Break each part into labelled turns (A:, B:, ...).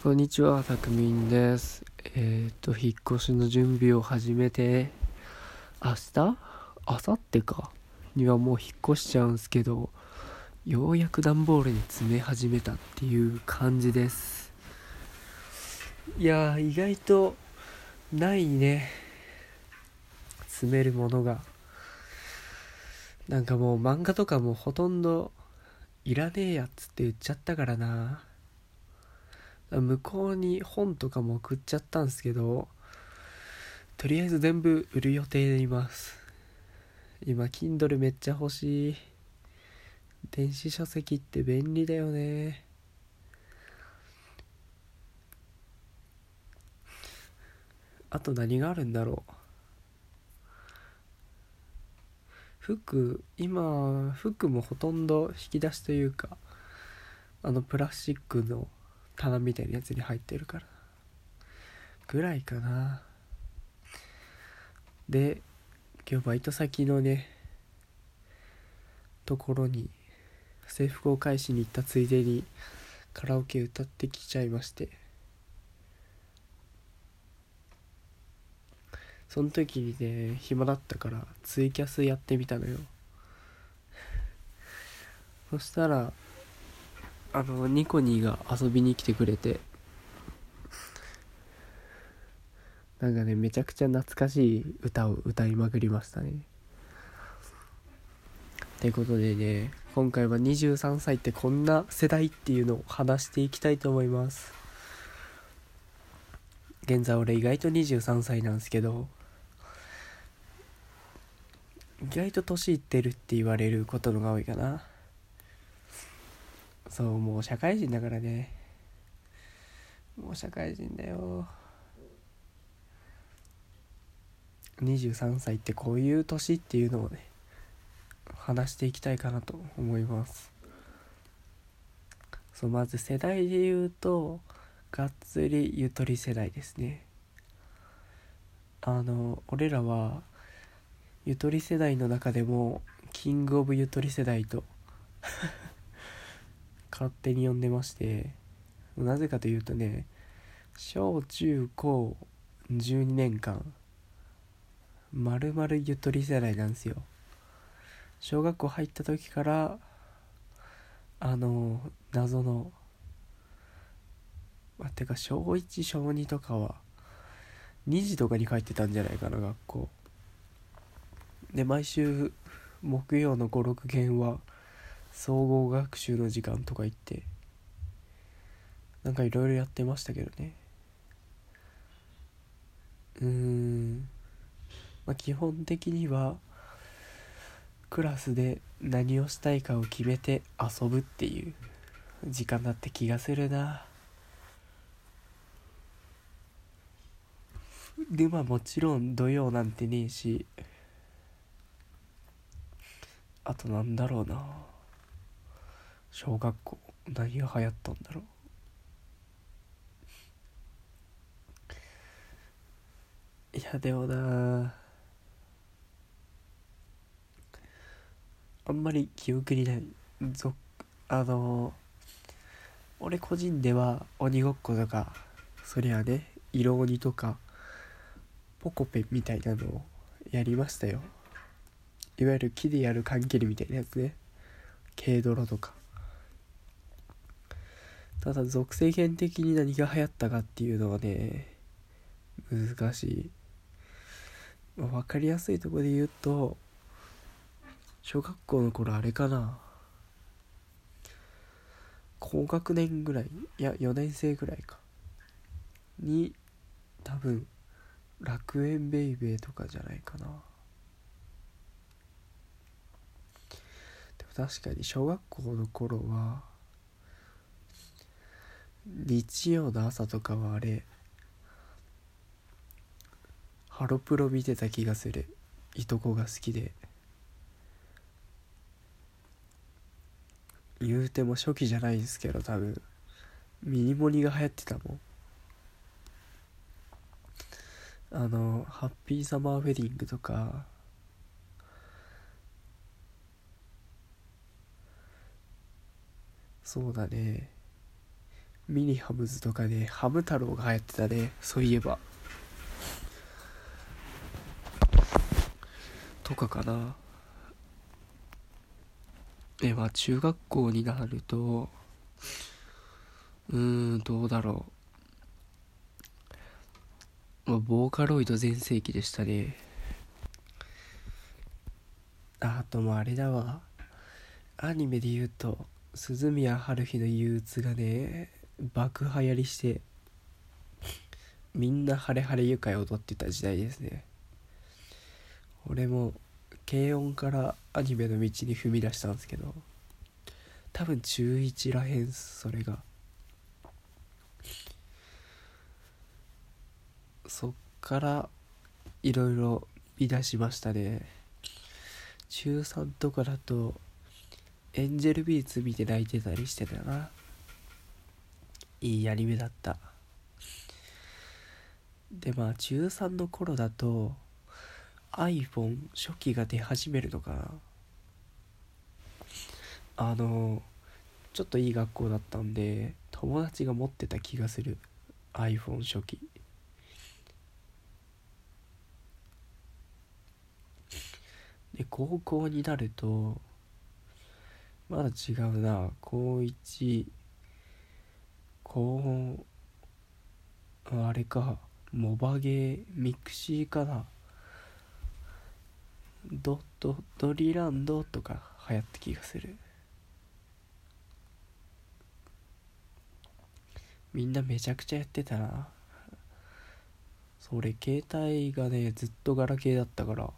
A: こんにちは、たくみんです。えっ、と、引っ越しの準備を始めて、明日？明後日か？にはもう引っ越しちゃうんすけど、ようやく段ボールに詰め始めたっていう感じです。いやー、意外とないね。詰めるものが。なんかもう漫画とかもほとんどいらねえやつって言っちゃったからな。向こうに本とかも送っちゃったんですけどとりあえず全部売る予定でいます。今 Kindle めっちゃ欲しい。電子書籍って便利だよね。あと何があるんだろう。服今服もほとんど引き出しというかあのプラスチックの棚みたいなやつに入ってるから。ぐらいかな。で今日バイト先のねところに制服を返しに行ったついでにカラオケ歌ってきちゃいまして。その時にね暇だったからツイキャスやってみたのよ。そしたらあのニコニーが遊びに来てくれて。なんかねめちゃくちゃ懐かしい歌を歌いまくりましたね。ってことでね今回は23歳ってこんな世代っていうのを話していきたいと思います。現在俺意外と23歳なんですけど意外と年いってるって言われることのが多いかな。そうもう社会人だからね。もう社会人だよ。23歳ってこういう年っていうのをね話していきたいかなと思います。そうまず世代で言うとがっつりゆとり世代ですね。あの俺らはゆとり世代の中でもキングオブゆとり世代と勝手に呼んでましてなぜかというとね小中高12年間まるまるゆとり世代なんですよ。小学校入った時からあの謎のあてか小1小2とかは2時とかに帰ってたんじゃないかな学校。で毎週木曜の56限は総合学習の時間とか行ってなんかいろいろやってましたけどね。うーん。まあ基本的にはクラスで何をしたいかを決めて遊ぶっていう時間だって気がするな。でまあもちろん土曜なんてねえしあとなんだろうな。小学校何が流行ったんだろう。いやでもなあんまり記憶にない。ぞあの俺個人では鬼ごっことかそりゃね色鬼とかポコペみたいなのをやりましたよ。いわゆる木でやる缶切りみたいなやつね。軽泥とか。ただ属性圏的に何が流行ったかっていうのはね難しい、まあ、分かりやすいとこで言うと小学校の頃あれかな。高学年ぐらいいや4年生ぐらいか。に多分楽園ベイベーとかじゃないかな。でも確かに小学校の頃は日曜の朝とかはあれハロプロ見てた気がする。いとこが好きで。言うても初期じゃないですけど多分。ミニモニが流行ってたもん。あのハッピーサマーウェディングとか。そうだね。ミニハムズとかでハム太郎が流行ってたね。そういえば。とかかな。えまあ中学校になるとうーんどうだろう、まあ、ボーカロイド全盛期でしたね。あともあれだわ。アニメで言うと鈴宮春日の憂鬱がね。爆流行りしてみんなハレハレ愉快踊ってた時代ですね。俺も軽音からアニメの道に踏み出したんですけど多分中1らへんそれが。そっからいろいろ見出しましたね。中3とかだとエンジェルビーツ見て泣いてたりしてたよな。いいアニメだった。でまあ中3の頃だと iPhone 初期が出始めるのかな。あのちょっといい学校だったんで友達が持ってた気がする。iPhone 初期。で高校になるとまだ違うな。高1高あれかモバゲー mixi かな？ドドドリランドとか流行った気がする。みんなめちゃくちゃやってたな。それ携帯がねずっとガラケーだったから。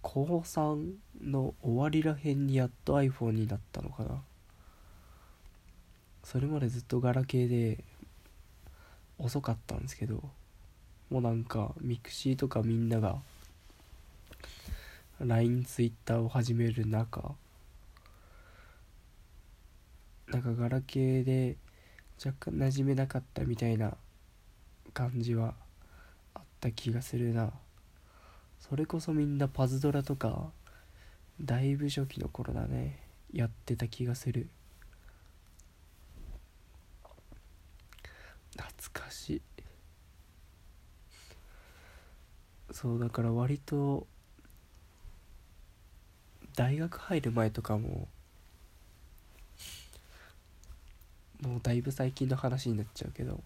A: 高3の終わりらへんにやっと iPhone になったのかな。それまでずっとガラケーで遅かったんですけどもうなんか mixi とかみんなが LINE、Twitter を始める中なんかガラケーで若干馴染めなかったみたいな感じはあった気がするな。それこそみんなパズドラとかだいぶ初期の頃だねやってた気がする懐かし。そうだから割と大学入る前とかももうだいぶ最近の話になっちゃうけど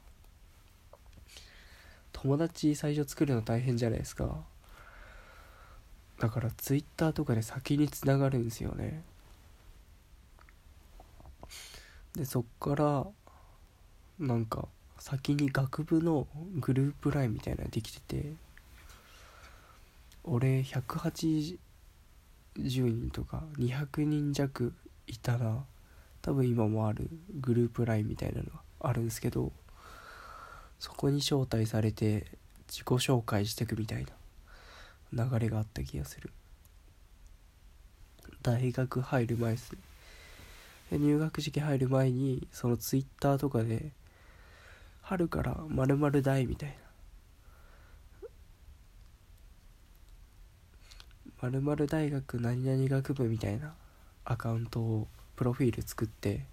A: 友達最初作るの大変じゃないですか。だからツイッターとかで先につながるんですよね。でそっからなんか先に学部のグループ LINE みたいなのできてて俺180人とか200人弱いたら多分今もあるグループ LINE みたいなのがあるんですけどそこに招待されて自己紹介してくみたいな流れがあった気がする。大学入る前ですね。入学式入る前にそのツイッターとかで春からまるまる大みたいな。まるまる大学何々学部みたいなアカウントをプロフィール作って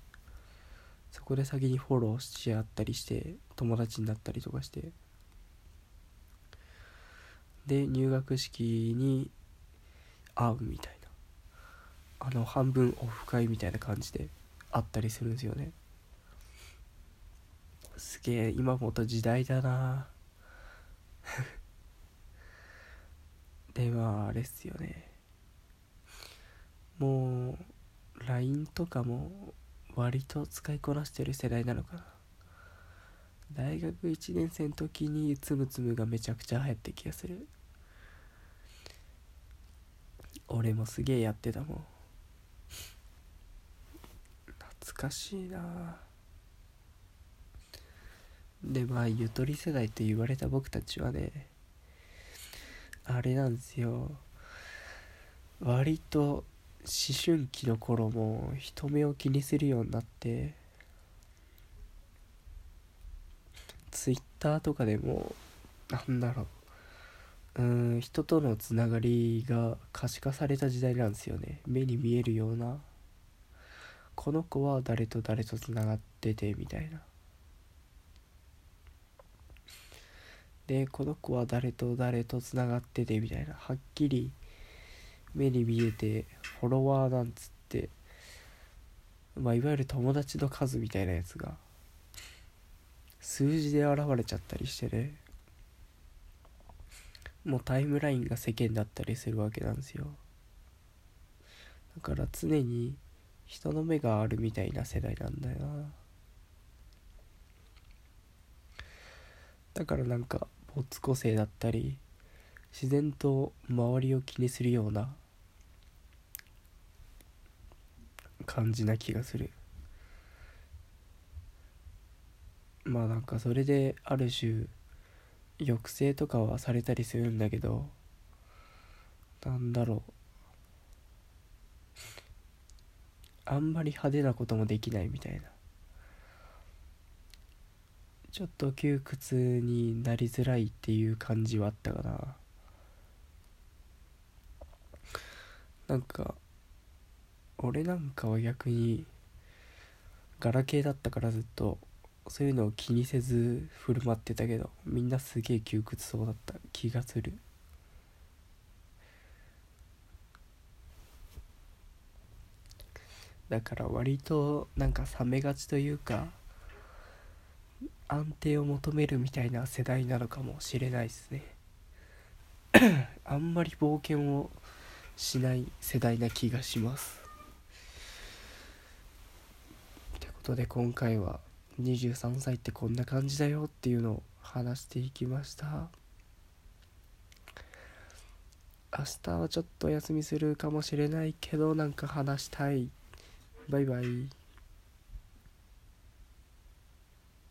A: そこで先にフォローし合ったりして友達になったりとかして。で入学式に会うみたいな。あの半分オフ会みたいな感じであったりするんですよね。すげえ今もと時代だな。でまああれっすよね。もう LINE とかも割と使いこなしてる世代なのかな。大学1年生の時につむつむがめちゃくちゃ流行った気がする。俺もすげえやってたもん。懐かしいな。あでまあゆとり世代と言われた僕たちはねあれなんですよ。割と思春期の頃も人目を気にするようになってツイッターとかでもなんだろううん人とのつながりが可視化された時代なんですよね。目に見えるような。この子は誰と誰とつながっててみたいな。でこの子は誰と誰とつながっててみたいな。はっきり目に見えてフォロワーなんつって。まあいわゆる友達の数みたいなやつが数字で現れちゃったりしてね。もうタイムラインが世間だったりするわけなんですよ。だから常に人の目があるみたいな世代なんだよな。だからなんか没個性だったり自然と周りを気にするような感じな気がする。まあなんかそれである種抑制とかはされたりするんだけどなんだろう。あんまり派手なこともできないみたいな。ちょっと窮屈になりづらいっていう感じはあったかな。なんか俺なんかは逆にガラケーだったからずっとそういうのを気にせず振る舞ってたけどみんなすげえ窮屈そうだった。気がする。だから割となんか冷めがちというか安定を求めるみたいな世代なのかもしれないですね。あんまり冒険をしない世代な気がします。ってことで今回は23歳ってこんな感じだよっていうのを話していきました。明日はちょっと休みするかもしれないけどなんか話したい。バイバイ。